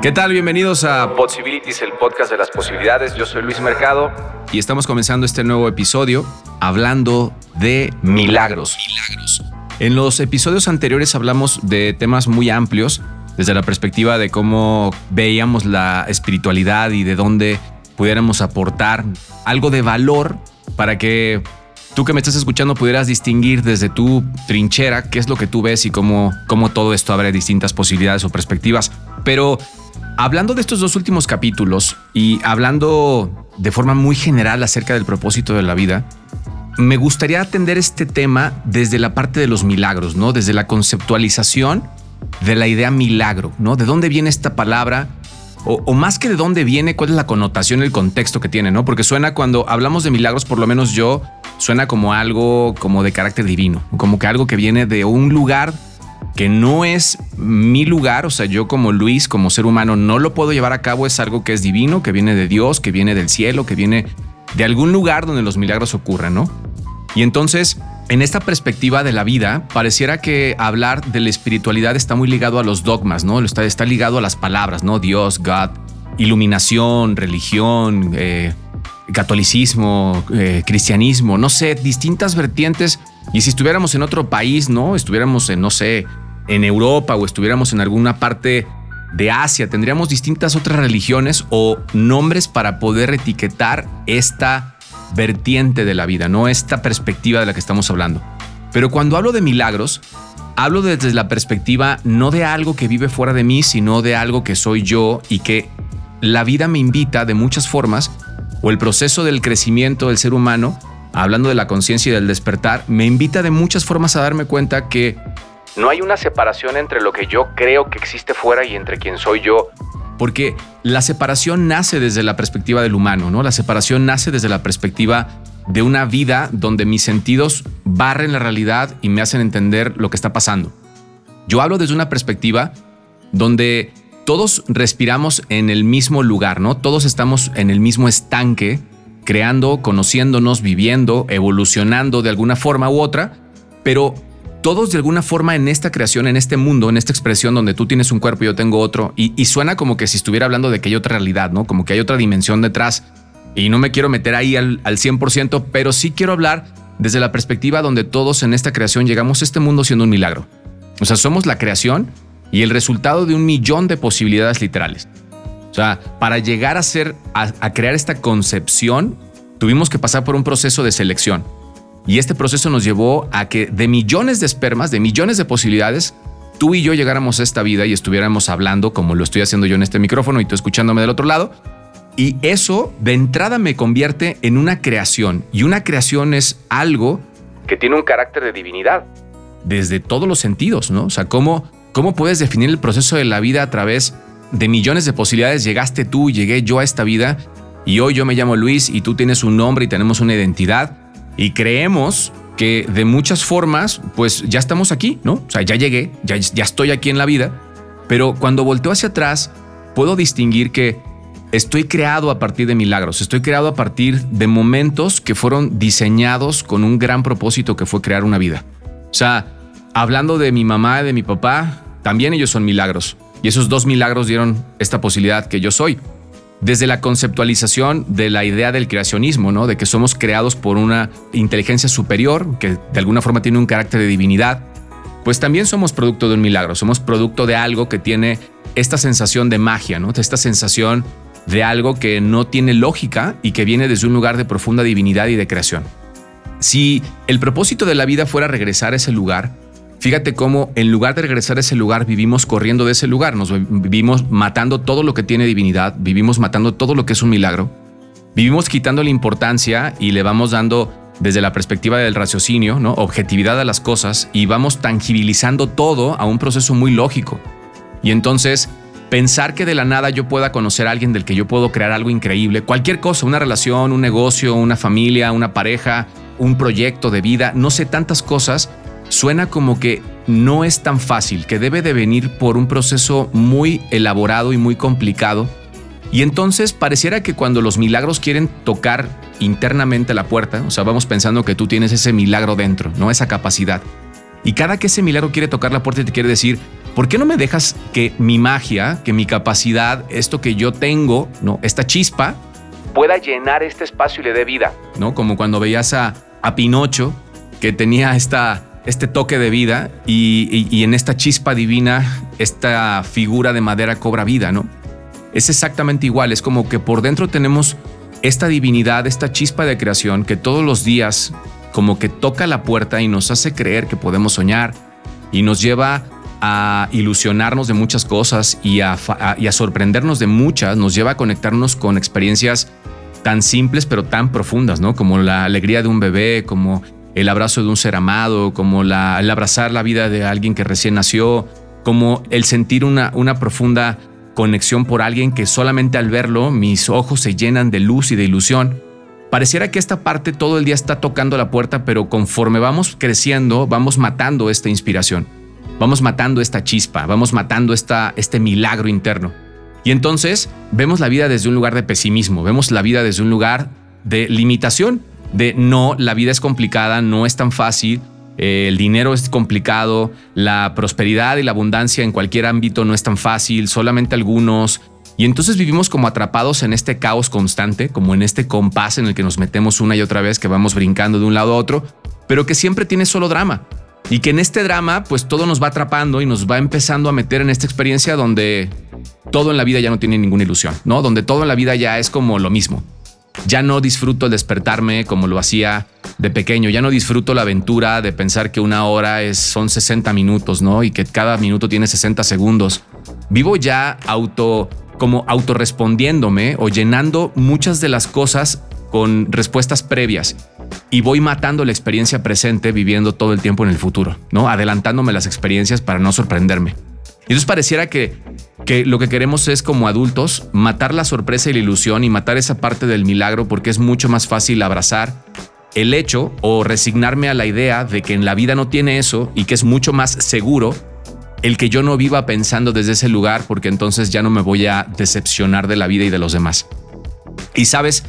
¿Qué tal? Bienvenidos a Possibilities, el podcast de las posibilidades. Yo soy Luis Mercado y estamos comenzando este nuevo episodio hablando de milagros. En los episodios anteriores hablamos de temas muy amplios desde la perspectiva de cómo veíamos la espiritualidad y de dónde pudiéramos aportar algo de valor para que tú que me estás escuchando pudieras distinguir desde tu trinchera qué es lo que tú ves y cómo, cómo todo esto abre distintas posibilidades o perspectivas. Pero Hablando de estos dos últimos capítulos y hablando de forma muy general acerca del propósito de la vida, me gustaría atender este tema desde la parte de los milagros, ¿no? Desde la conceptualización de la idea milagro, ¿no? ¿De dónde viene esta palabra? O, más que de dónde viene, cuál es la connotación, el contexto que tiene, ¿no? Porque suena cuando hablamos de milagros, por lo menos yo, suena como algo como de carácter divino, como que algo que viene de un lugar que no es mi lugar, o sea, yo como Luis, como ser humano, no lo puedo llevar a cabo, es algo que es divino, que viene de Dios, que viene del cielo, que viene de algún lugar donde los milagros ocurren, ¿no? Y entonces, en esta perspectiva de la vida, pareciera que hablar de la espiritualidad está muy ligado a los dogmas, ¿no? Está, está ligado a las palabras, ¿no? Dios, God, iluminación, religión, eh, catolicismo, eh, cristianismo, no sé, distintas vertientes. Y si estuviéramos en otro país, ¿no? Estuviéramos en, no sé, en Europa o estuviéramos en alguna parte de Asia, tendríamos distintas otras religiones o nombres para poder etiquetar esta vertiente de la vida, no esta perspectiva de la que estamos hablando. Pero cuando hablo de milagros, hablo desde la perspectiva no de algo que vive fuera de mí, sino de algo que soy yo y que la vida me invita de muchas formas, o el proceso del crecimiento del ser humano, hablando de la conciencia y del despertar, me invita de muchas formas a darme cuenta que no hay una separación entre lo que yo creo que existe fuera y entre quien soy yo. Porque la separación nace desde la perspectiva del humano, ¿no? La separación nace desde la perspectiva de una vida donde mis sentidos barren la realidad y me hacen entender lo que está pasando. Yo hablo desde una perspectiva donde todos respiramos en el mismo lugar, ¿no? Todos estamos en el mismo estanque, creando, conociéndonos, viviendo, evolucionando de alguna forma u otra, pero todos de alguna forma en esta creación, en este mundo, en esta expresión donde tú tienes un cuerpo y yo tengo otro, y, suena como que si estuviera hablando de que hay otra realidad, ¿no? Como que hay otra dimensión detrás. Y no me quiero meter ahí al, al 100%, pero sí quiero hablar desde la perspectiva donde todos en esta creación llegamos a este mundo siendo un milagro. O sea, somos la creación y el resultado de un millón de posibilidades literales. O sea, para llegar a ser, a crear esta concepción, tuvimos que pasar por un proceso de selección y este proceso nos llevó a que de millones de espermas, de millones de posibilidades, tú y yo llegáramos a esta vida y estuviéramos hablando como lo estoy haciendo yo en este micrófono y tú escuchándome del otro lado. Y eso de entrada me convierte en una creación. Y una creación es algo que tiene un carácter de divinidad. Desde todos los sentidos, ¿no? O sea, ¿cómo, cómo puedes definir el proceso de la vida a través de millones de posibilidades? Llegaste tú, llegué yo a esta vida y hoy yo me llamo Luis y tú tienes un nombre y tenemos una identidad y creemos que de muchas formas, pues ya estamos aquí, ¿no? O sea, ya llegué, ya, estoy aquí en la vida, pero cuando volteo hacia atrás, puedo distinguir que estoy creado a partir de milagros, estoy creado a partir de momentos que fueron diseñados con un gran propósito que fue crear una vida. O sea, hablando de mi mamá y de mi papá, también ellos son milagros. Y esos dos milagros dieron esta posibilidad que yo soy desde la conceptualización de la idea del creacionismo, ¿no? De que somos creados por una inteligencia superior que de alguna forma tiene un carácter de divinidad, pues también somos producto de un milagro, somos producto de algo que tiene esta sensación de magia, ¿no? Esta sensación de algo que no tiene lógica y que viene desde un lugar de profunda divinidad y de creación. Si el propósito de la vida fuera regresar a ese lugar, Fíjate cómo en lugar de regresar a ese lugar, vivimos corriendo de ese lugar, nos vivimos matando todo lo que tiene divinidad, vivimos matando todo lo que es un milagro, vivimos quitando la importancia y le vamos dando desde la perspectiva del raciocinio, ¿no? objetividad a las cosas y vamos tangibilizando todo a un proceso muy lógico. Y entonces pensar que de la nada yo pueda conocer a alguien del que yo puedo crear algo increíble, cualquier cosa, una relación, un negocio, una familia, una pareja, un proyecto de vida, no sé tantas cosas, suena como que no es tan fácil, que debe de venir por un proceso muy elaborado y muy complicado. Y entonces pareciera que cuando los milagros quieren tocar internamente la puerta, o sea, vamos pensando que tú tienes ese milagro dentro, no esa capacidad. Y cada que ese milagro quiere tocar la puerta te quiere decir, ¿por qué no me dejas que mi magia, que mi capacidad, esto que yo tengo, ¿no? esta chispa, pueda llenar este espacio y le dé vida? ¿no? Como cuando veías a, a Pinocho, que tenía esta, este toque de vida y, en esta chispa divina, esta figura de madera cobra vida, ¿no? Es exactamente igual, es como que por dentro tenemos esta divinidad, esta chispa de creación que todos los días como que toca la puerta y nos hace creer que podemos soñar y nos lleva a ilusionarnos de muchas cosas y a, sorprendernos de muchas, nos lleva a conectarnos con experiencias tan simples pero tan profundas, ¿no? Como la alegría de un bebé, como el abrazo de un ser amado, como la, el abrazar la vida de alguien que recién nació, como el sentir una, una profunda conexión por alguien que solamente al verlo mis ojos se llenan de luz y de ilusión. Pareciera que esta parte todo el día está tocando la puerta, pero conforme vamos creciendo, vamos matando esta inspiración, vamos matando esta chispa, vamos matando esta, este milagro interno. Y entonces vemos la vida desde un lugar de pesimismo, vemos la vida desde un lugar de limitación, de no, la vida es complicada, no es tan fácil, eh, el dinero es complicado, la prosperidad y la abundancia en cualquier ámbito no es tan fácil, solamente algunos. Y entonces vivimos como atrapados en este caos constante, como en este compás en el que nos metemos una y otra vez, que vamos brincando de un lado a otro, pero que siempre tiene solo drama. Y que en este drama, pues todo nos va atrapando y nos va empezando a meter en esta experiencia donde todo en la vida ya no tiene ninguna ilusión, ¿no? Donde todo en la vida ya es como lo mismo. Ya no disfruto el despertarme como lo hacía de pequeño. Ya no disfruto la aventura de pensar que una hora es, son 60 minutos, ¿no? Y que cada minuto tiene 60 segundos. Vivo ya auto, como autorrespondiéndome o llenando muchas de las cosas con respuestas previas y voy matando la experiencia presente viviendo todo el tiempo en el futuro, ¿no? Adelantándome las experiencias para no sorprenderme. Y entonces pareciera que, que lo que queremos es como adultos matar la sorpresa y la ilusión y matar esa parte del milagro porque es mucho más fácil abrazar el hecho o resignarme a la idea de que en la vida no tiene eso y que es mucho más seguro el que yo no viva pensando desde ese lugar porque entonces ya no me voy a decepcionar de la vida y de los demás. Y sabes,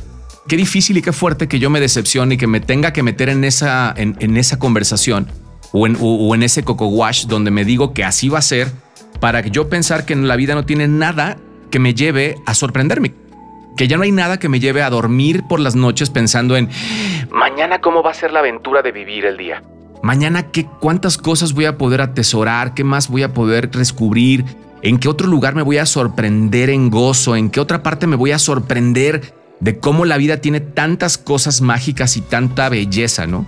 qué difícil y qué fuerte que yo me decepcione y que me tenga que meter en esa, en, esa conversación o en, o en ese coco wash donde me digo que así va a ser para yo pensar que la vida no tiene nada que me lleve a sorprenderme. Que ya no hay nada que me lleve a dormir por las noches pensando en mañana cómo va a ser la aventura de vivir el día. Mañana qué cuántas cosas voy a poder atesorar, qué más voy a poder descubrir, en qué otro lugar me voy a sorprender en gozo, en qué otra parte me voy a sorprender de cómo la vida tiene tantas cosas mágicas y tanta belleza, ¿no?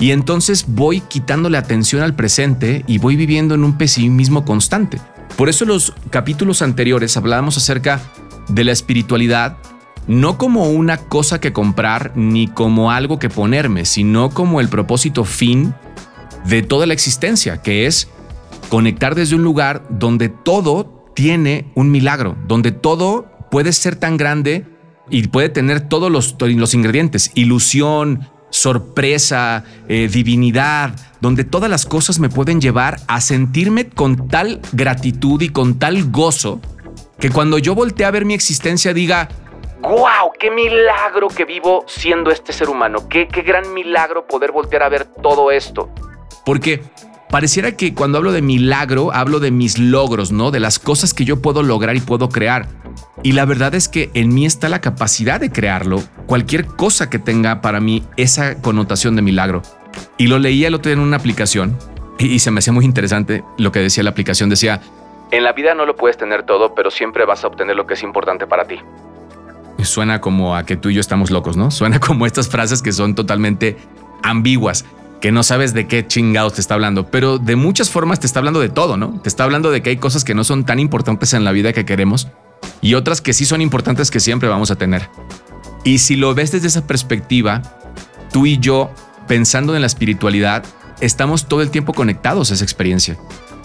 Y entonces voy quitándole atención al presente y voy viviendo en un pesimismo constante. Por eso los capítulos anteriores hablábamos acerca de la espiritualidad no como una cosa que comprar ni como algo que ponerme, sino como el propósito fin de toda la existencia, que es conectar desde un lugar donde todo tiene un milagro, donde todo puede ser tan grande y puede tener todos los, los ingredientes, ilusión, sorpresa, eh, divinidad, donde todas las cosas me pueden llevar a sentirme con tal gratitud y con tal gozo que cuando yo voltee a ver mi existencia diga, ¡Wow! ¡Qué milagro que vivo siendo este ser humano! ¡Qué, qué gran milagro poder voltear a ver todo esto! Porque pareciera que cuando hablo de milagro, hablo de mis logros, ¿no? De las cosas que yo puedo lograr y puedo crear. Y la verdad es que en mí está la capacidad de crearlo, cualquier cosa que tenga para mí esa connotación de milagro. Y lo leía el otro día en una aplicación y, se me hacía muy interesante lo que decía la aplicación. Decía, en la vida no lo puedes tener todo, pero siempre vas a obtener lo que es importante para ti. suena como a que tú y yo estamos locos, ¿no? Suena como estas frases que son totalmente ambiguas que no sabes de qué chingados te está hablando, pero de muchas formas te está hablando de todo, ¿no? Te está hablando de que hay cosas que no son tan importantes en la vida que queremos y otras que sí son importantes que siempre vamos a tener. Y si lo ves desde esa perspectiva, tú y yo, pensando en la espiritualidad, estamos todo el tiempo conectados a esa experiencia.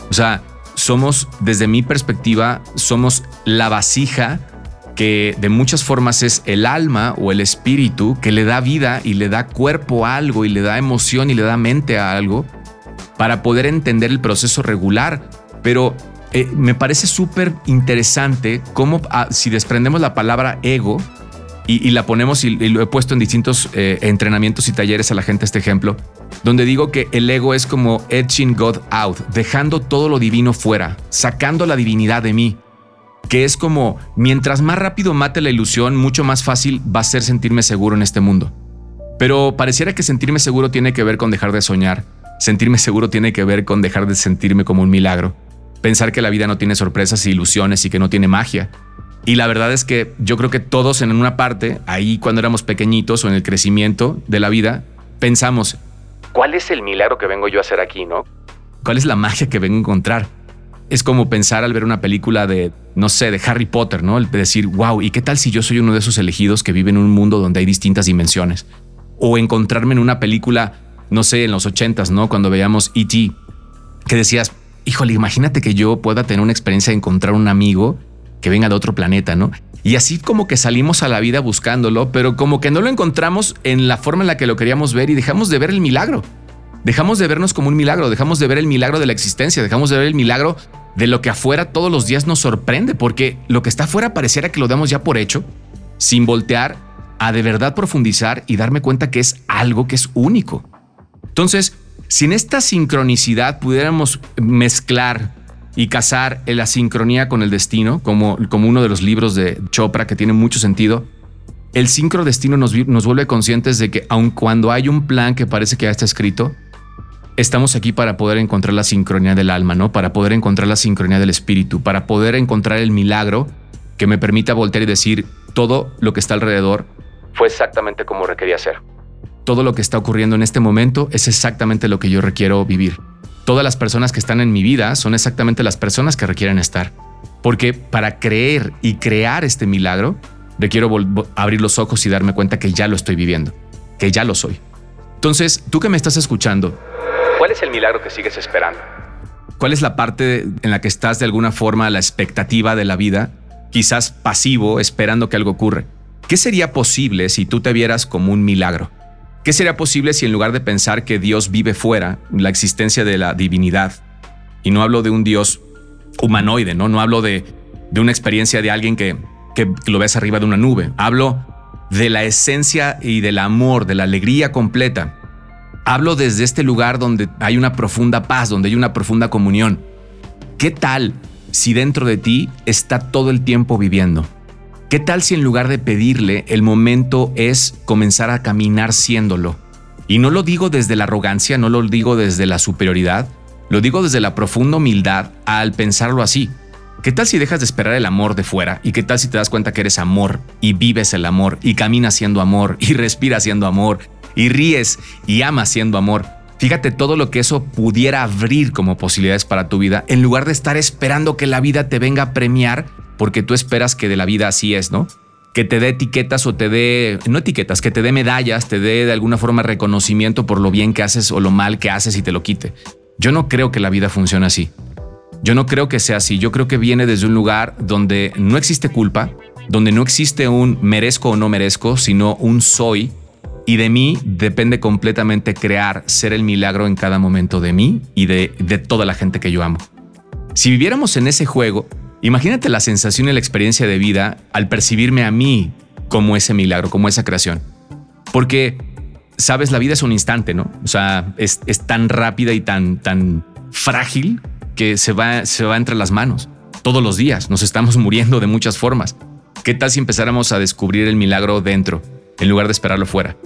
O sea, somos, desde mi perspectiva, somos la vasija que de muchas formas es el alma o el espíritu que le da vida y le da cuerpo a algo y le da emoción y le da mente a algo para poder entender el proceso regular. Pero eh, me parece súper interesante cómo ah, si desprendemos la palabra ego y, la ponemos y, lo he puesto en distintos eh, entrenamientos y talleres a la gente este ejemplo, donde digo que el ego es como edging God out, dejando todo lo divino fuera, sacando la divinidad de mí, que es como mientras más rápido mate la ilusión, mucho más fácil va a ser sentirme seguro en este mundo. Pero pareciera que sentirme seguro tiene que ver con dejar de soñar, sentirme seguro tiene que ver con dejar de sentirme como un milagro, pensar que la vida no tiene sorpresas e ilusiones y que no tiene magia. Y la verdad es que yo creo que todos en una parte, ahí cuando éramos pequeñitos o en el crecimiento de la vida, pensamos, ¿cuál es el milagro que vengo yo a hacer aquí, no? ¿Cuál es la magia que vengo a encontrar? Es como pensar al ver una película de, no sé, de Harry Potter, ¿no? El decir, wow, ¿y qué tal si yo soy uno de esos elegidos que vive en un mundo donde hay distintas dimensiones? O encontrarme en una película, no sé, en los ochentas, ¿no? Cuando veíamos E.T., que decías, híjole, imagínate que yo pueda tener una experiencia de encontrar un amigo que venga de otro planeta, ¿no? Y así como que salimos a la vida buscándolo, pero como que no lo encontramos en la forma en la que lo queríamos ver y dejamos de ver el milagro. Dejamos de vernos como un milagro, dejamos de ver el milagro de la existencia, dejamos de ver el milagro de lo que afuera todos los días nos sorprende, porque lo que está afuera pareciera que lo damos ya por hecho, sin voltear a de verdad profundizar y darme cuenta que es algo que es único. Entonces, si en esta sincronicidad pudiéramos mezclar y casar la sincronía con el destino, como, como uno de los libros de Chopra que tiene mucho sentido, el sincrodestino nos, nos vuelve conscientes de que aun cuando hay un plan que parece que ya está escrito, estamos aquí para poder encontrar la sincronía del alma, ¿no? Para poder encontrar la sincronía del espíritu, para poder encontrar el milagro que me permita voltear y decir todo lo que está alrededor fue exactamente como requería ser. Todo lo que está ocurriendo en este momento es exactamente lo que yo requiero vivir. Todas las personas que están en mi vida son exactamente las personas que requieren estar. Porque para creer y crear este milagro, requiero abrir los ojos y darme cuenta que ya lo estoy viviendo, que ya lo soy. Entonces, tú que me estás escuchando, ¿Cuál es el milagro que sigues esperando? ¿Cuál es la parte en la que estás de alguna forma a la expectativa de la vida, quizás pasivo, esperando que algo ocurra? ¿Qué sería posible si tú te vieras como un milagro? ¿Qué sería posible si en lugar de pensar que Dios vive fuera, la existencia de la divinidad, y no hablo de un Dios humanoide, no, no hablo de, de una experiencia de alguien que, que lo ves arriba de una nube, hablo de la esencia y del amor, de la alegría completa, Hablo desde este lugar donde hay una profunda paz, donde hay una profunda comunión. ¿Qué tal si dentro de ti está todo el tiempo viviendo? ¿Qué tal si en lugar de pedirle, el momento es comenzar a caminar siéndolo? Y no lo digo desde la arrogancia, no lo digo desde la superioridad, lo digo desde la profunda humildad al pensarlo así. ¿Qué tal si dejas de esperar el amor de fuera? ¿Y qué tal si te das cuenta que eres amor y vives el amor y caminas siendo amor y respiras siendo amor y ríes y amas siendo amor. Fíjate todo lo que eso pudiera abrir como posibilidades para tu vida, en lugar de estar esperando que la vida te venga a premiar, porque tú esperas que de la vida así es, ¿no? Que te dé etiquetas o te dé, no etiquetas, que te dé medallas, te dé de alguna forma reconocimiento por lo bien que haces o lo mal que haces y te lo quite. Yo no creo que la vida funcione así. Yo no creo que sea así. Yo creo que viene desde un lugar donde no existe culpa, donde no existe un merezco o no merezco, sino un soy y de mí depende completamente crear, ser el milagro en cada momento de mí y de, toda la gente que yo amo. Si viviéramos en ese juego, imagínate la sensación y la experiencia de vida al percibirme a mí como ese milagro, como esa creación. Porque, sabes, la vida es un instante, ¿no? O sea, es, tan rápida y tan, tan frágil que se va, se va entre las manos. Todos los días nos estamos muriendo de muchas formas. ¿Qué tal si empezáramos a descubrir el milagro dentro en lugar de esperarlo fuera?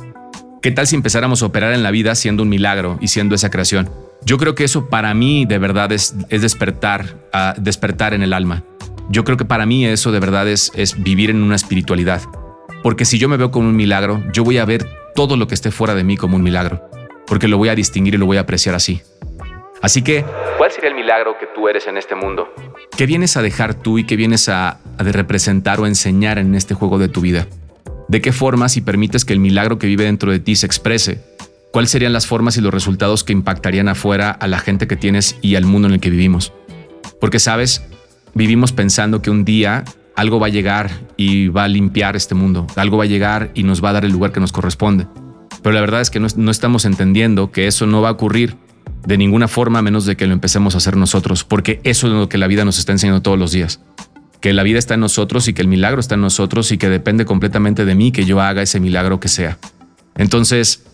¿Qué tal si empezáramos a operar en la vida siendo un milagro y siendo esa creación? Yo creo que eso para mí de verdad es, despertar, a despertar en el alma. Yo creo que para mí eso de verdad es, es vivir en una espiritualidad. Porque si yo me veo como un milagro, yo voy a ver todo lo que esté fuera de mí como un milagro. Porque lo voy a distinguir y lo voy a apreciar así. Así que... ¿Cuál sería el milagro que tú eres en este mundo? ¿Qué vienes a dejar tú y qué vienes a, a representar o enseñar en este juego de tu vida? ¿De qué formas si permites que el milagro que vive dentro de ti se exprese? ¿Cuáles serían las formas y los resultados que impactarían afuera a la gente que tienes y al mundo en el que vivimos? Porque sabes, vivimos pensando que un día algo va a llegar y va a limpiar este mundo, algo va a llegar y nos va a dar el lugar que nos corresponde. Pero la verdad es que no, estamos entendiendo que eso no va a ocurrir de ninguna forma a menos de que lo empecemos a hacer nosotros, porque eso es lo que la vida nos está enseñando todos los días que la vida está en nosotros y que el milagro está en nosotros y que depende completamente de mí que yo haga ese milagro que sea. Entonces,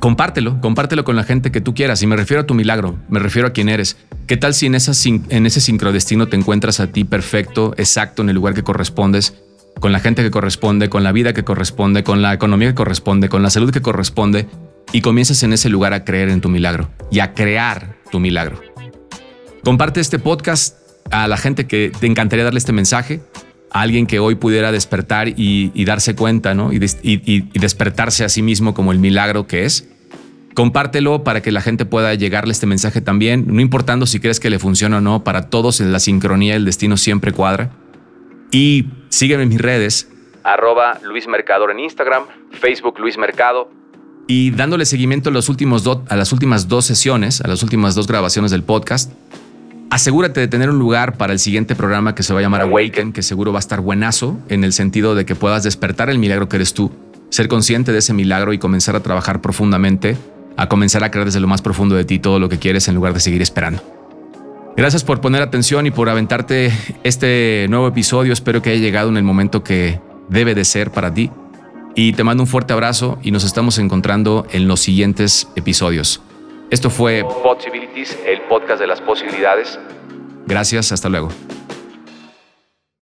compártelo, compártelo con la gente que tú quieras. Y me refiero a tu milagro, me refiero a quién eres. ¿Qué tal si en, ese sincrodestino te encuentras a ti perfecto, exacto, en el lugar que correspondes, con la gente que corresponde, con la vida que corresponde, con la economía que corresponde, con la salud que corresponde, y comienzas en ese lugar a creer en tu milagro y a crear tu milagro? Comparte este podcast a la gente que te encantaría darle este mensaje, a alguien que hoy pudiera despertar y, darse cuenta, ¿no? Y, despertarse a sí mismo como el milagro que es. Compártelo para que la gente pueda llegarle este mensaje también, no importando si crees que le funciona o no, para todos en la sincronía el destino siempre cuadra. Y sígueme en mis redes. Arroba Luis Mercador en Instagram, Facebook Luis Mercado. Y dándole seguimiento a, los últimos a las últimas dos sesiones, a las últimas dos grabaciones del podcast, Asegúrate de tener un lugar para el siguiente programa que se va a llamar Awaken, que seguro va a estar buenazo en el sentido de que puedas despertar el milagro que eres tú, ser consciente de ese milagro y comenzar a trabajar profundamente, a comenzar a creer desde lo más profundo de ti todo lo que quieres en lugar de seguir esperando. Gracias por poner atención y por aventarte este nuevo episodio. Espero que haya llegado en el momento que debe de ser para ti. Y te mando un fuerte abrazo y nos estamos encontrando en los siguientes episodios. Esto fue Possibilities, el podcast de las posibilidades. Gracias, hasta luego.